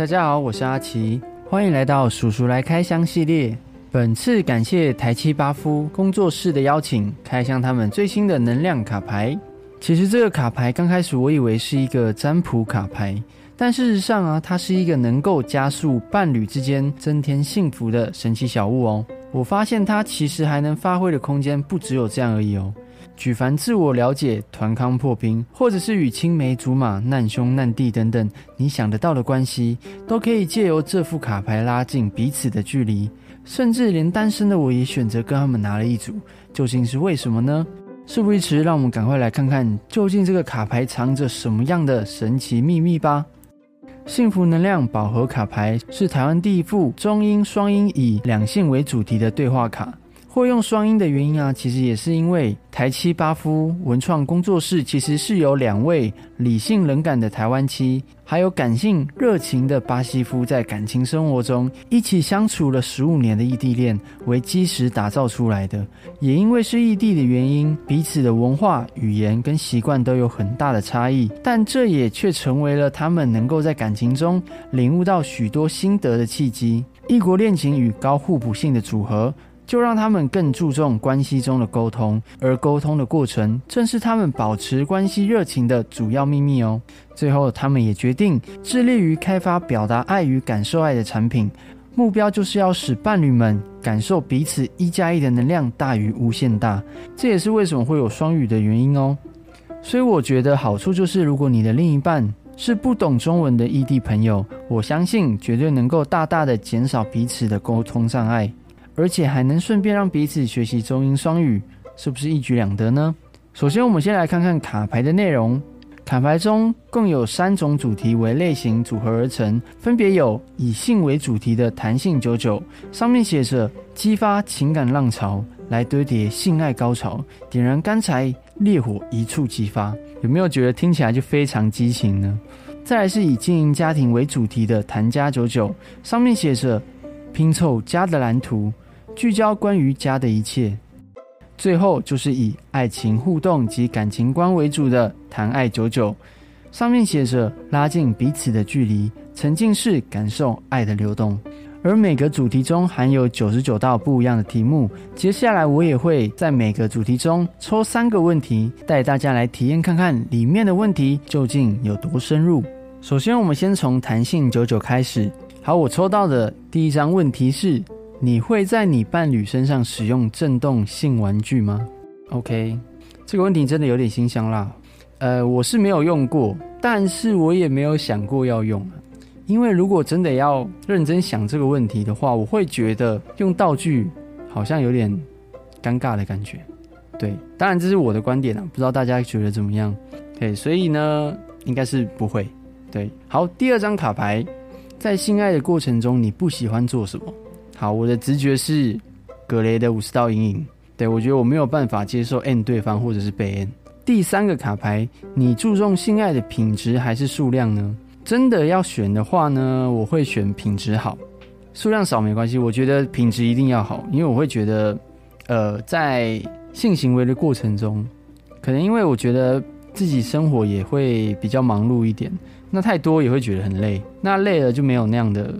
大家好，我是阿奇，欢迎来到叔叔来开箱系列。本次感谢台七巴夫工作室的邀请，开箱他们最新的能量卡牌。其实这个卡牌刚开始我以为是一个占卜卡牌，但事实上啊，它是一个能够加速伴侣之间增添幸福的神奇小物哦。我发现它其实还能发挥的空间不只有这样而已哦。举凡自我了解、团康破冰，或者是与青梅竹马、难兄难弟等等你想得到的关系，都可以借由这副卡牌拉近彼此的距离。甚至连单身的我也选择跟他们拿了一组，究竟是为什么呢？事不宜迟，让我们赶快来看看究竟这个卡牌藏着什么样的神奇秘密吧。幸福能量宝盒卡牌是台湾第一副中英双音以两性为主题的对话卡。会用双音的原因啊，其实也是因为台七巴夫文创工作室其实是由两位理性冷感的台湾妻，还有感性热情的巴西夫在感情生活中一起相处了十五年的异地恋为基石打造出来的。也因为是异地的原因，彼此的文化、语言跟习惯都有很大的差异，但这也却成为了他们能够在感情中领悟到许多心得的契机。异国恋情与高互补性的组合。就让他们更注重关系中的沟通，而沟通的过程正是他们保持关系热情的主要秘密哦。最后，他们也决定致力于开发表达爱与感受爱的产品，目标就是要使伴侣们感受彼此一加一的能量大于无限大。这也是为什么会有双语的原因哦。所以，我觉得好处就是，如果你的另一半是不懂中文的异地朋友，我相信绝对能够大大的减少彼此的沟通障碍。而且还能顺便让彼此学习中英双语，是不是一举两得呢？首先，我们先来看看卡牌的内容。卡牌中共有三种主题为类型组合而成，分别有以性为主题的弹性九九，上面写着激发情感浪潮，来堆叠性爱高潮，点燃干柴烈火一触即发。有没有觉得听起来就非常激情呢？再来是以经营家庭为主题的谈家九九，上面写着拼凑家的蓝图。聚焦关于家的一切，最后就是以爱情互动及感情观为主的谈爱九九，上面写着拉近彼此的距离，沉浸式感受爱的流动。而每个主题中含有九十九道不一样的题目，接下来我也会在每个主题中抽三个问题，带大家来体验看看里面的问题究竟有多深入。首先，我们先从弹性九九开始。好，我抽到的第一张问题是。你会在你伴侣身上使用震动性玩具吗？OK，这个问题真的有点心香啦。呃，我是没有用过，但是我也没有想过要用。因为如果真的要认真想这个问题的话，我会觉得用道具好像有点尴尬的感觉。对，当然这是我的观点啊，不知道大家觉得怎么样？对，所以呢，应该是不会。对，好，第二张卡牌，在性爱的过程中，你不喜欢做什么？好，我的直觉是格雷的五十道阴影。对我觉得我没有办法接受 N 对方或者是被 N。第三个卡牌，你注重性爱的品质还是数量呢？真的要选的话呢，我会选品质好，数量少没关系。我觉得品质一定要好，因为我会觉得，呃，在性行为的过程中，可能因为我觉得自己生活也会比较忙碌一点，那太多也会觉得很累，那累了就没有那样的。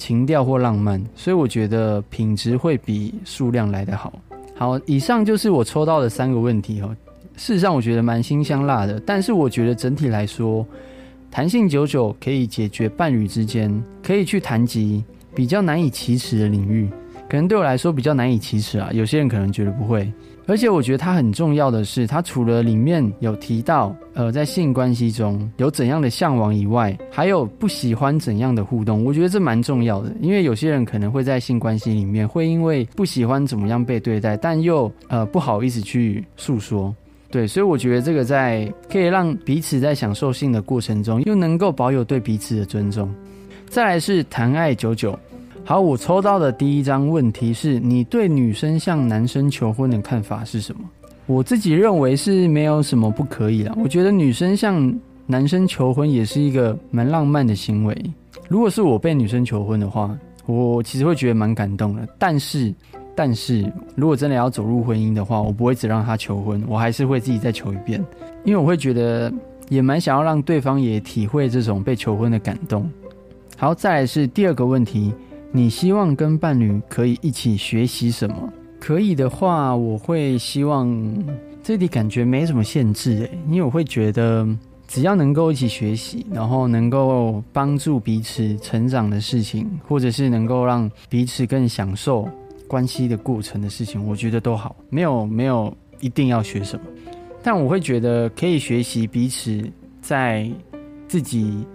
情调或浪漫，所以我觉得品质会比数量来得好。好，以上就是我抽到的三个问题哦。事实上，我觉得蛮辛香辣的，但是我觉得整体来说，弹性久久可以解决伴侣之间可以去谈及比较难以启齿的领域，可能对我来说比较难以启齿啊。有些人可能觉得不会。而且我觉得它很重要的是，它除了里面有提到，呃，在性关系中有怎样的向往以外，还有不喜欢怎样的互动。我觉得这蛮重要的，因为有些人可能会在性关系里面会因为不喜欢怎么样被对待，但又呃不好意思去诉说。对，所以我觉得这个在可以让彼此在享受性的过程中，又能够保有对彼此的尊重。再来是谈爱久久。好，我抽到的第一张问题是你对女生向男生求婚的看法是什么？我自己认为是没有什么不可以啦。我觉得女生向男生求婚也是一个蛮浪漫的行为。如果是我被女生求婚的话，我其实会觉得蛮感动的。但是，但是如果真的要走入婚姻的话，我不会只让他求婚，我还是会自己再求一遍，因为我会觉得也蛮想要让对方也体会这种被求婚的感动。好，再来是第二个问题，你希望跟伴侣可以一起学习什么？可以的话，我会希望这里感觉没什么限制诶，因为我会觉得只要能够一起学习，然后能够帮助彼此成长的事情，或者是能够让彼此更享受关系的过程的事情，我觉得都好，没有没有一定要学什么，但我会觉得可以学习彼此在自己。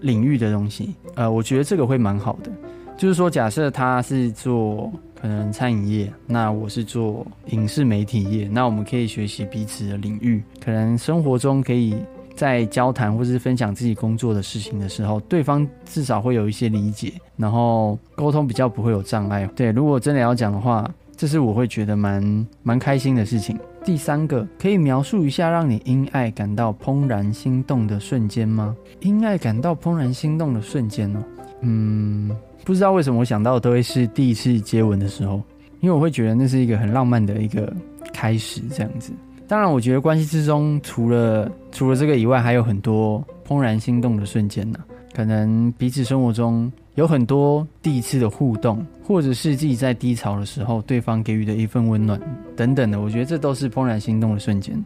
领域的东西，呃，我觉得这个会蛮好的。就是说，假设他是做可能餐饮业，那我是做影视媒体业，那我们可以学习彼此的领域，可能生活中可以在交谈或是分享自己工作的事情的时候，对方至少会有一些理解，然后沟通比较不会有障碍。对，如果真的要讲的话，这是我会觉得蛮蛮开心的事情。第三个，可以描述一下让你因爱感到怦然心动的瞬间吗？因爱感到怦然心动的瞬间哦，嗯，不知道为什么我想到都会是第一次接吻的时候，因为我会觉得那是一个很浪漫的一个开始，这样子。当然，我觉得关系之中除了除了这个以外，还有很多怦然心动的瞬间呢。可能彼此生活中有很多第一次的互动，或者是自己在低潮的时候，对方给予的一份温暖等等的，我觉得这都是怦然心动的瞬间。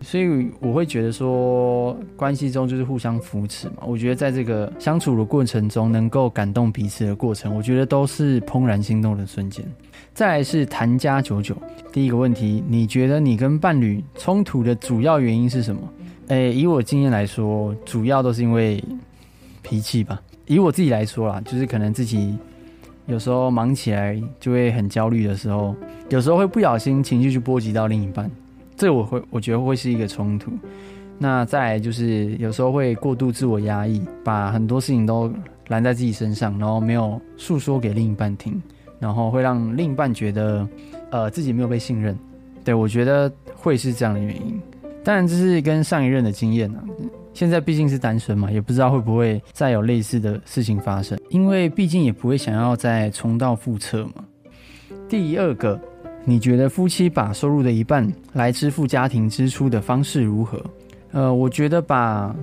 所以我会觉得说，关系中就是互相扶持嘛。我觉得在这个相处的过程中，能够感动彼此的过程，我觉得都是怦然心动的瞬间。再来是谈家九九，第一个问题，你觉得你跟伴侣冲突的主要原因是什么？诶，以我经验来说，主要都是因为。脾气吧，以我自己来说啦，就是可能自己有时候忙起来就会很焦虑的时候，有时候会不小心情绪去波及到另一半，这我会我觉得会是一个冲突。那再来就是有时候会过度自我压抑，把很多事情都揽在自己身上，然后没有诉说给另一半听，然后会让另一半觉得呃自己没有被信任。对我觉得会是这样的原因。当然这是跟上一任的经验啊。现在毕竟是单身嘛，也不知道会不会再有类似的事情发生，因为毕竟也不会想要再重蹈覆辙嘛。第二个，你觉得夫妻把收入的一半来支付家庭支出的方式如何？呃，我觉得把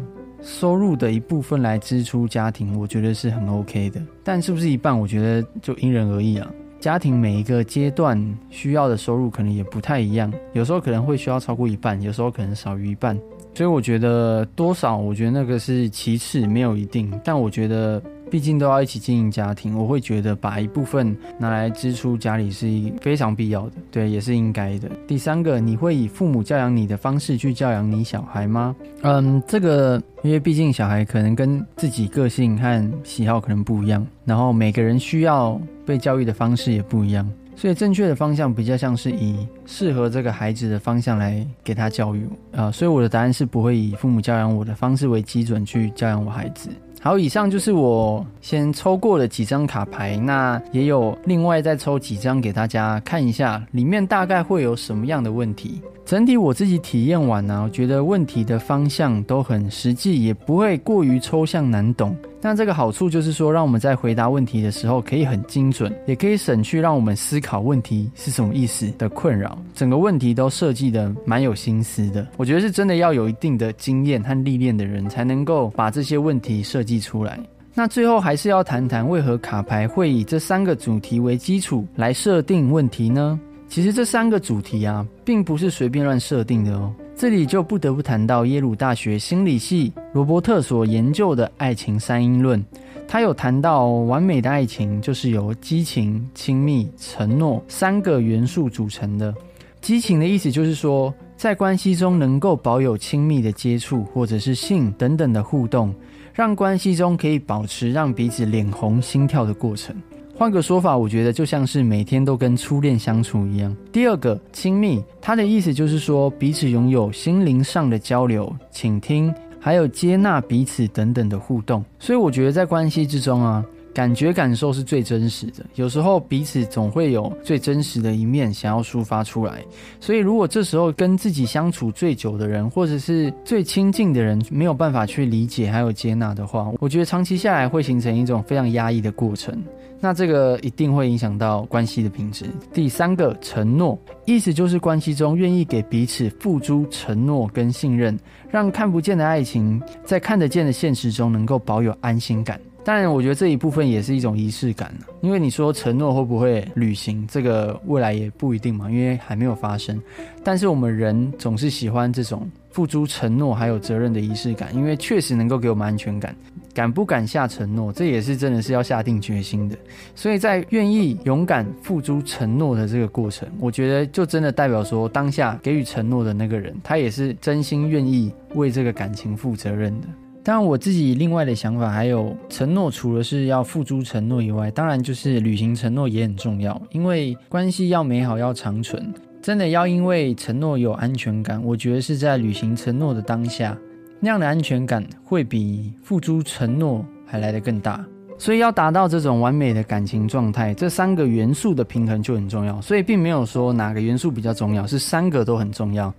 收入的一部分来支出家庭，我觉得是很 OK 的。但是不是一半，我觉得就因人而异啊。家庭每一个阶段需要的收入可能也不太一样，有时候可能会需要超过一半，有时候可能少于一半。所以我觉得多少，我觉得那个是其次，没有一定。但我觉得，毕竟都要一起经营家庭，我会觉得把一部分拿来支出家里是非常必要的，对，也是应该的。第三个，你会以父母教养你的方式去教养你小孩吗？嗯，这个，因为毕竟小孩可能跟自己个性和喜好可能不一样，然后每个人需要被教育的方式也不一样。所以正确的方向比较像是以适合这个孩子的方向来给他教育啊，所以我的答案是不会以父母教养我的方式为基准去教养我孩子。好，以上就是我先抽过的几张卡牌，那也有另外再抽几张给大家看一下，里面大概会有什么样的问题。整体我自己体验完呢，我觉得问题的方向都很实际，也不会过于抽象难懂。那这个好处就是说，让我们在回答问题的时候可以很精准，也可以省去让我们思考问题是什么意思的困扰。整个问题都设计的蛮有心思的，我觉得是真的要有一定的经验和历练的人才能够把这些问题设计出来。那最后还是要谈谈为何卡牌会以这三个主题为基础来设定问题呢？其实这三个主题啊，并不是随便乱设定的哦。这里就不得不谈到耶鲁大学心理系罗伯特所研究的爱情三因论。他有谈到，完美的爱情就是由激情、亲密、承诺三个元素组成的。激情的意思就是说，在关系中能够保有亲密的接触，或者是性等等的互动，让关系中可以保持让彼此脸红心跳的过程。换个说法，我觉得就像是每天都跟初恋相处一样。第二个亲密，它的意思就是说彼此拥有心灵上的交流、倾听，还有接纳彼此等等的互动。所以我觉得在关系之中啊。感觉感受是最真实的，有时候彼此总会有最真实的一面想要抒发出来，所以如果这时候跟自己相处最久的人，或者是最亲近的人没有办法去理解还有接纳的话，我觉得长期下来会形成一种非常压抑的过程，那这个一定会影响到关系的品质。第三个承诺，意思就是关系中愿意给彼此付诸承诺跟信任，让看不见的爱情在看得见的现实中能够保有安心感。当然，我觉得这一部分也是一种仪式感因为你说承诺会不会履行，这个未来也不一定嘛，因为还没有发生。但是我们人总是喜欢这种付诸承诺还有责任的仪式感，因为确实能够给我们安全感。敢不敢下承诺，这也是真的是要下定决心的。所以在愿意勇敢付诸承诺的这个过程，我觉得就真的代表说，当下给予承诺的那个人，他也是真心愿意为这个感情负责任的。当然，我自己另外的想法还有承诺，除了是要付诸承诺以外，当然就是履行承诺也很重要。因为关系要美好，要长存，真的要因为承诺有安全感。我觉得是在履行承诺的当下，那样的安全感会比付诸承诺还来得更大。所以要达到这种完美的感情状态，这三个元素的平衡就很重要。所以并没有说哪个元素比较重要，是三个都很重要。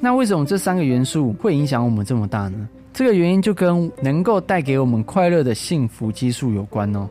那为什么这三个元素会影响我们这么大呢？这个原因就跟能够带给我们快乐的幸福激素有关哦。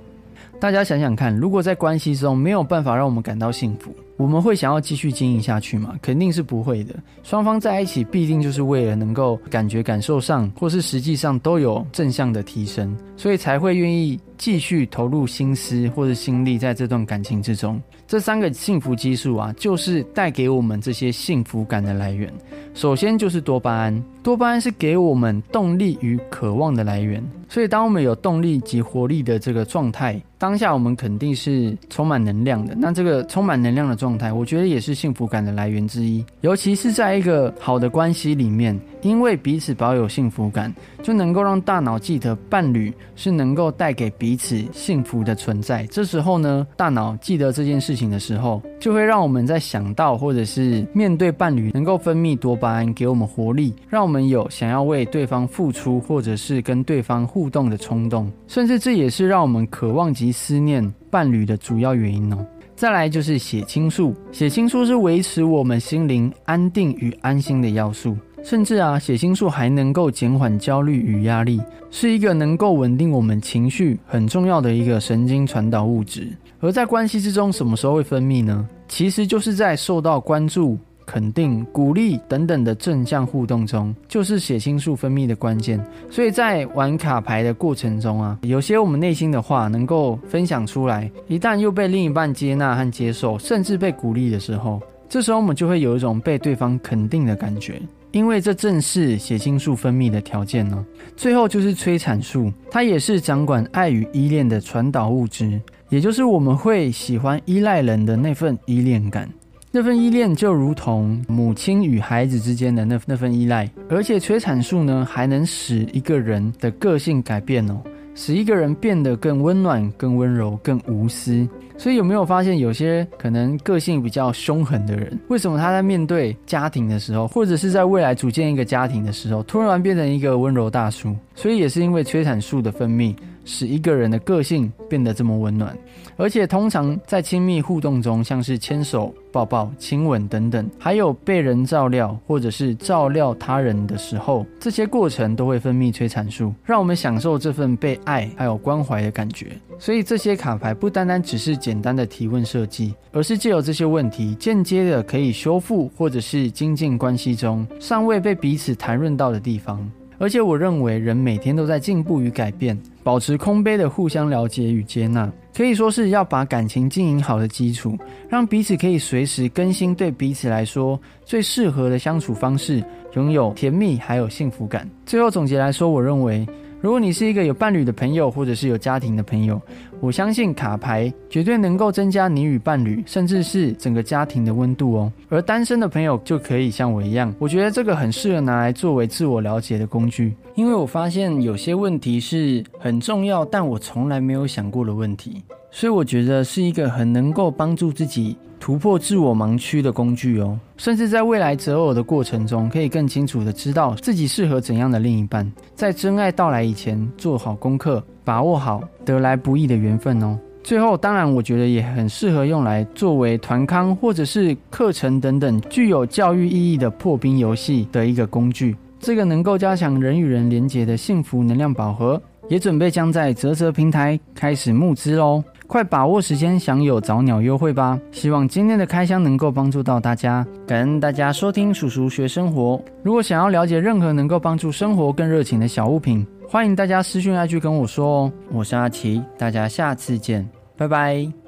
大家想想看，如果在关系中没有办法让我们感到幸福，我们会想要继续经营下去吗？肯定是不会的。双方在一起必定就是为了能够感觉、感受上，或是实际上都有正向的提升，所以才会愿意继续投入心思或者心力在这段感情之中。这三个幸福激素啊，就是带给我们这些幸福感的来源。首先就是多巴胺，多巴胺是给我们动力与渴望的来源。所以，当我们有动力及活力的这个状态，当下我们肯定是充满能量的。那这个充满能量的状态，我觉得也是幸福感的来源之一。尤其是在一个好的关系里面，因为彼此保有幸福感，就能够让大脑记得伴侣是能够带给彼此幸福的存在。这时候呢，大脑记得这件事事情的时候，就会让我们在想到或者是面对伴侣，能够分泌多巴胺，给我们活力，让我们有想要为对方付出，或者是跟对方互。互动的冲动，甚至这也是让我们渴望及思念伴侣的主要原因哦。再来就是血清素，血清素是维持我们心灵安定与安心的要素，甚至啊，血清素还能够减缓焦虑与压力，是一个能够稳定我们情绪很重要的一个神经传导物质。而在关系之中，什么时候会分泌呢？其实就是在受到关注。肯定、鼓励等等的正向互动中，就是血清素分泌的关键。所以在玩卡牌的过程中啊，有些我们内心的话能够分享出来，一旦又被另一半接纳和接受，甚至被鼓励的时候，这时候我们就会有一种被对方肯定的感觉，因为这正是血清素分泌的条件呢。最后就是催产素，它也是掌管爱与依恋的传导物质，也就是我们会喜欢依赖人的那份依恋感。那份依恋就如同母亲与孩子之间的那那份依赖，而且催产素呢还能使一个人的个性改变哦，使一个人变得更温暖、更温柔、更无私。所以有没有发现，有些可能个性比较凶狠的人，为什么他在面对家庭的时候，或者是在未来组建一个家庭的时候，突然变成一个温柔大叔？所以也是因为催产素的分泌。使一个人的个性变得这么温暖，而且通常在亲密互动中，像是牵手、抱抱、亲吻等等，还有被人照料或者是照料他人的时候，这些过程都会分泌催产素，让我们享受这份被爱还有关怀的感觉。所以这些卡牌不单单只是简简单的提问设计，而是借由这些问题，间接的可以修复或者是精进关系中尚未被彼此谈论到的地方。而且我认为，人每天都在进步与改变，保持空杯的互相了解与接纳，可以说是要把感情经营好的基础，让彼此可以随时更新对彼此来说最适合的相处方式，拥有甜蜜还有幸福感。最后总结来说，我认为。如果你是一个有伴侣的朋友，或者是有家庭的朋友，我相信卡牌绝对能够增加你与伴侣，甚至是整个家庭的温度哦。而单身的朋友就可以像我一样，我觉得这个很适合拿来作为自我了解的工具，因为我发现有些问题是很重要，但我从来没有想过的问题，所以我觉得是一个很能够帮助自己。突破自我盲区的工具哦，甚至在未来择偶的过程中，可以更清楚的知道自己适合怎样的另一半。在真爱到来以前，做好功课，把握好得来不易的缘分哦。最后，当然，我觉得也很适合用来作为团康或者是课程等等具有教育意义的破冰游戏的一个工具。这个能够加强人与人连结的幸福能量宝盒，也准备将在泽泽平台开始募资喽。快把握时间享有早鸟优惠吧！希望今天的开箱能够帮助到大家，感恩大家收听叔叔学生活。如果想要了解任何能够帮助生活更热情的小物品，欢迎大家私讯下去跟我说哦。我是阿奇，大家下次见，拜拜。